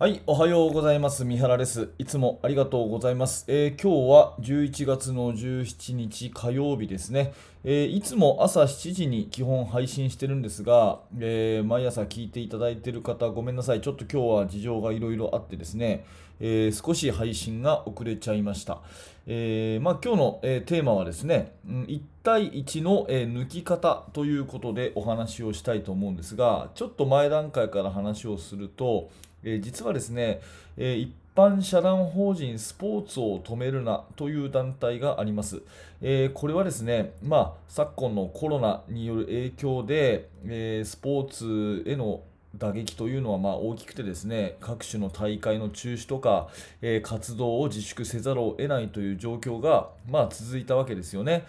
はい、おはようございます。三原です。いつもありがとうございます。えー今日は11月の17日火曜日ですね。えーいつも朝7時に基本配信してるんですが、えー毎朝聞いていただいている方、ごめんなさい。ちょっと今日は事情がいろいろあってですね、え少し配信が遅れちゃいました。えまあ、今日の、えテーマはですね、うん1対1の、え抜き方ということでお話をしたいと思うんですが、ちょっと前段階から話をすると、えー実はですね、えー一般社団法人スポーツを止めるなという団体があります。えーこれはですね、まあ、昨今のコロナによる影響で、えスポーツへの打撃というのはま大きくてですね各種の大会の中止とか、え活動を自粛せざるを得ないという状況が、ま、続いたわけですよね。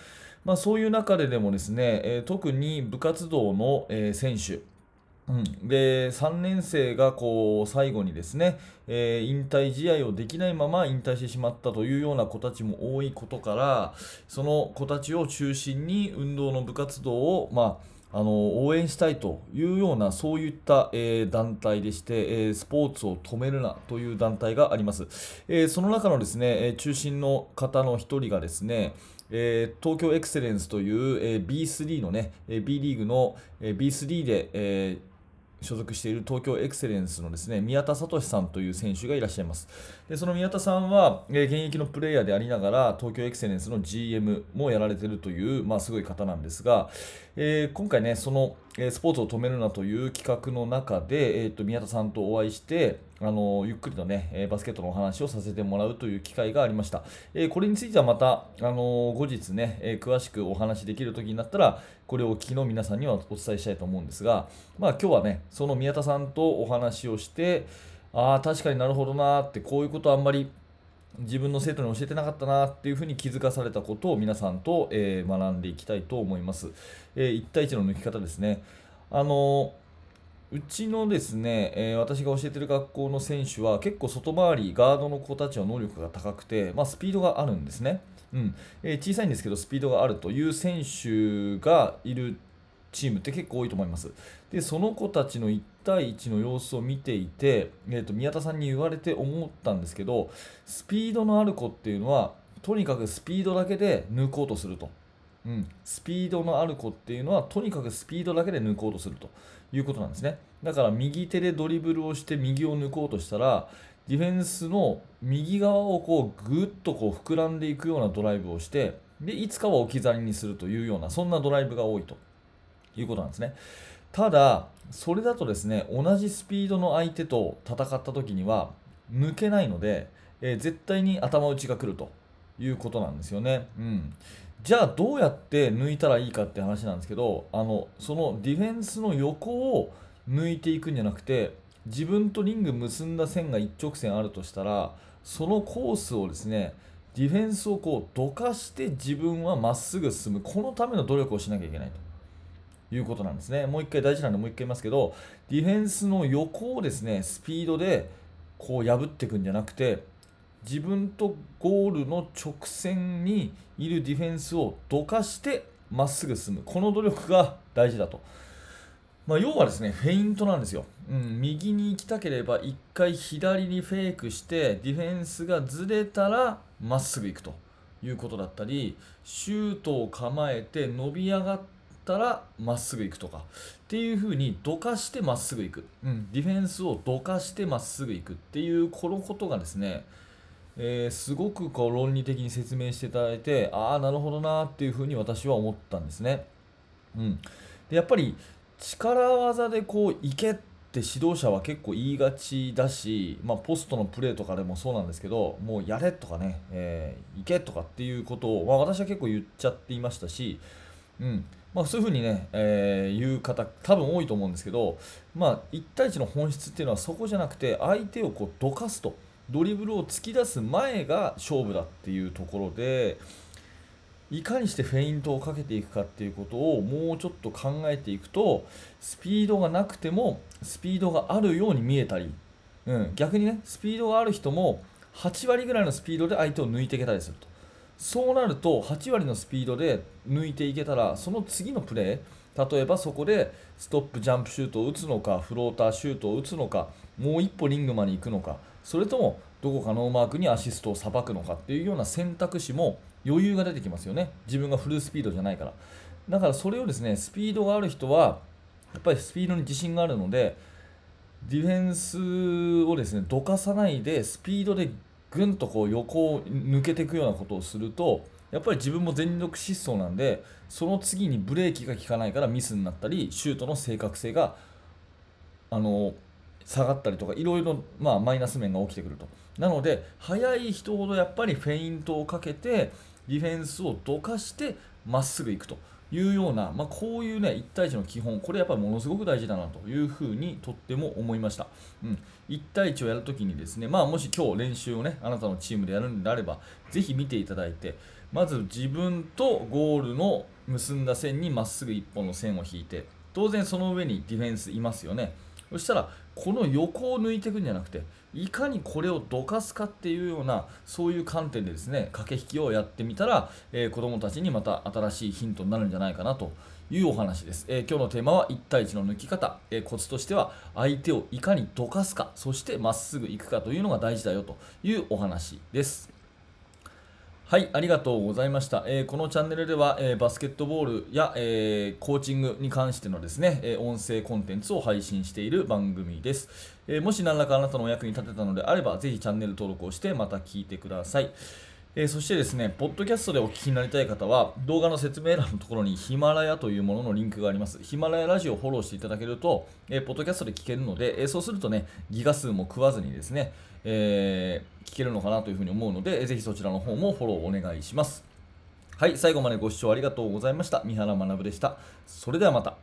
まあ、そういう中ででもですね、え特に部活動の、え選手うん、で3年生がこう最後にですね、えー引退試合をできないまま引退してしまったというような子たちも多いことからその子たちを中心に運動の部活動を、まあ、あの応援したいというようなそういった、えー団体でして、えースポーツを止めるなという団体があります、えーその中のですね、中心の方の一人がですねえー東京エクセレンスという、えー B3 のね、えー B リーグの、えー B3 で、えー所属している東京エクセレンスのですね宮田聡さんという選手がいらっしゃいます。でその宮田さんは、えー現役のプレイヤーでありながら東京エクセレンスの GM もやられているという、まあ、すごい方なんですが、えー今回ねその、スポーツを止めるなという企画の中で、えーと宮田さんとお会いしてあのゆっくりとね、えバスケットのお話をさせてもらうという機会がありました。えこれについてはまた、あの後日ね、え詳しくお話できる時になったらこれをお聞きの皆さんにはお伝えしたいと思うんですが、まあ、今日はねその宮田さんとお話をしてああ確かになるほどなーってこういうことあんまり自分の生徒に教えてなかったなっていうふうに気づかされたことを皆さんと、えー学んでいきたいと思います。え1対1の抜き方ですね。あのうちのですね、えー私が教えてる学校の選手は結構外回り、ガードの子たちは能力が高くて、まあ、スピードがあるんですね、うんえ小さいんですけどスピードがあるという選手がいるチームって結構多いと思います。で、その子たちの1 1対1の様子を見ていて、えーと宮田さんに言われて思ったんですけど、スピードのある子っていうのは、とにかくスピードだけで抜こうとすると。うん、スピードのある子っていうのはとにかくスピードだけで抜こうとすると。いうことなんですね。だから右手でドリブルをして右を抜こうとしたらディフェンスの右側をこうぐっとこう膨らんでいくようなドライブをしてでいつかは置き去りにするというようなそんなドライブが多いということなんですね。ただそれだとですね同じスピードの相手と戦った時には抜けないので、えー絶対に頭打ちが来るということなんですよね。うん、じゃあどうやって抜いたらいいかって話なんですけどあのそのディフェンスの横を抜いていくんじゃなくて自分とリング結んだ線が一直線あるとしたらそのコースをですねディフェンスをこうどかして自分はまっすぐ進むこのための努力をしなきゃいけないということなんですね。もう一回大事なんでもう一回言いますけどディフェンスの横をですねスピードでこう破っていくんじゃなくて自分とゴールの直線にいるディフェンスをどかしてまっすぐ進む。この努力が大事だと、まあ、要はですねフェイントなんですよ、うん、右に行きたければ1回左にフェイクしてディフェンスがずれたらまっすぐ行くということだったりシュートを構えて伸び上がったらまっすぐ行くとかっていう風にどかしてまっすぐ行く、うん、ディフェンスをどかしてまっすぐ行くっていうこのことがですねえーすごくこう論理的に説明していただいてああなるほどなっていうふうに私は思ったんですね。うん、でやっぱり力技でこう行けって指導者は結構言いがちだし、まあ、ポストのプレーとかでもそうなんですけどもうやれとかね、えー行けとかっていうことを、まあ、私は結構言っちゃっていましたし、うんまあ、そういうふうにね、えー言う方多分多いと思うんですけど、まあ、1対1の本質っていうのはそこじゃなくて相手をこうどかすと。ドリブルを突き出す前が勝負だっていうところでいかにしてフェイントをかけていくかっていうことをもうちょっと考えていくとスピードがなくてもスピードがあるように見えたり、うん、逆にねスピードがある人も8割ぐらいのスピードで相手を抜いていけたりするとそうなると8割のスピードで抜いていけたらその次のプレー例えばそこでストップジャンプシュートを打つのかフローターシュートを打つのかもう一歩リングまで行くのかそれともどこかノーマークにアシストをさばくのかっていうような選択肢も余裕が出てきますよね。自分がフルスピードじゃないから。だからそれをですねスピードがある人はやっぱりスピードに自信があるのでディフェンスをですねどかさないでスピードでぐんとこう横を抜けていくようなことをするとやっぱり自分も全力疾走なんでその次にブレーキが効かないからミスになったりシュートの正確性があの下がったりとかいろいろまあマイナス面が起きてくると。なので速い人ほどやっぱりフェイントをかけてディフェンスをどかしてまっすぐ行くと。いうような、まあ、こういうね1対1の基本これやっぱりものすごく大事だなというふうにとっても思いました、うん、1対1をやるときにですね、まあ、もし今日練習をねあなたのチームでやるんであればぜひ見ていただいてまず自分とゴールの結んだ線にまっすぐ1本の線を引いて当然その上にディフェンスいますよね。そしたらこの横を抜いていくんじゃなくていかにこれをどかすかっていうようなそういう観点でですね駆け引きをやってみたら、えー、子どもたちにまた新しいヒントになるんじゃないかなと。いうお話です、えー、今日のテーマは1対1の抜き方、えー、コツとしては相手をいかにどかすかそしてまっすぐ行くかというのが大事だよというお話です。はい、ありがとうございました。えー、このチャンネルでは、えー、バスケットボールや、えー、コーチングに関してのですね、え音声コンテンツを配信している番組です。えもし何らかあなたのお役に立てたのであれば、ぜひチャンネル登録をしてまた聞いてください。えそしてですね、ポッドキャストでお聞きになりたい方は、動画の説明欄のところにヒマラヤというもののリンクがあります。ヒマラヤラジオをフォローしていただけると、えポッドキャストで聞けるので、えそうするとね、ギガ数も食わずにですね、え、聞けるのかなというふうに思うので、ぜひそちらの方もフォローお願いします。はい、最後までご視聴ありがとうございました。三原学でした。それではまた。